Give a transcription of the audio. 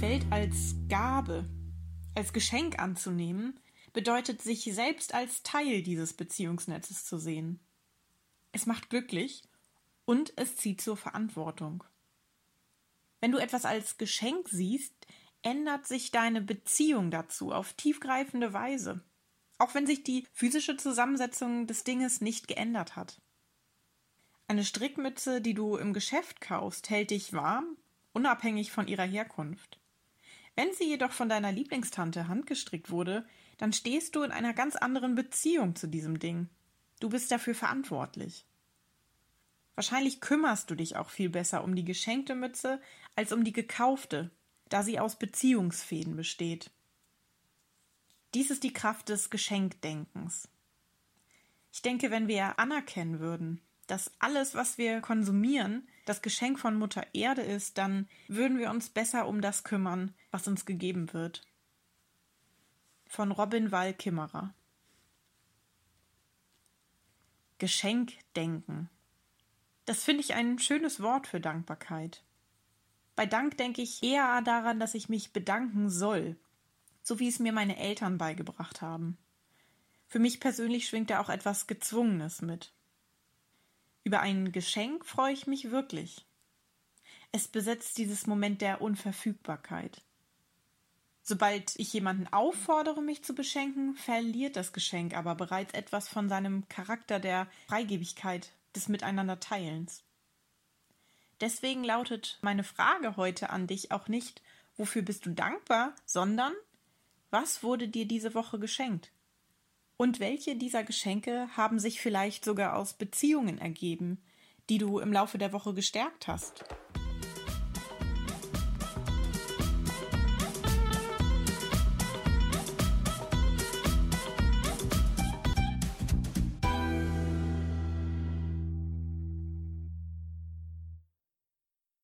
Welt als Gabe, als Geschenk anzunehmen, bedeutet sich selbst als Teil dieses Beziehungsnetzes zu sehen. Es macht glücklich und es zieht zur Verantwortung. Wenn du etwas als Geschenk siehst, ändert sich deine Beziehung dazu auf tiefgreifende Weise, auch wenn sich die physische Zusammensetzung des Dinges nicht geändert hat. Eine Strickmütze, die du im Geschäft kaufst, hält dich warm, unabhängig von ihrer Herkunft. Wenn sie jedoch von deiner Lieblingstante handgestrickt wurde, dann stehst du in einer ganz anderen Beziehung zu diesem Ding. Du bist dafür verantwortlich. Wahrscheinlich kümmerst du dich auch viel besser um die geschenkte Mütze als um die gekaufte, da sie aus Beziehungsfäden besteht. Dies ist die Kraft des Geschenkdenkens. Ich denke, wenn wir anerkennen würden, dass alles, was wir konsumieren, das Geschenk von Mutter Erde ist, dann würden wir uns besser um das kümmern, was uns gegeben wird. Von Robin Wall Kimmerer Geschenkdenken. Das finde ich ein schönes Wort für Dankbarkeit. Bei Dank denke ich eher daran, dass ich mich bedanken soll, so wie es mir meine Eltern beigebracht haben. Für mich persönlich schwingt da auch etwas Gezwungenes mit. Über ein Geschenk freue ich mich wirklich. Es besetzt dieses Moment der Unverfügbarkeit. Sobald ich jemanden auffordere, mich zu beschenken, verliert das Geschenk aber bereits etwas von seinem Charakter der Freigebigkeit, des Miteinanderteilens. Deswegen lautet meine Frage heute an dich auch nicht, wofür bist du dankbar, sondern was wurde dir diese Woche geschenkt? Und welche dieser Geschenke haben sich vielleicht sogar aus Beziehungen ergeben, die du im Laufe der Woche gestärkt hast?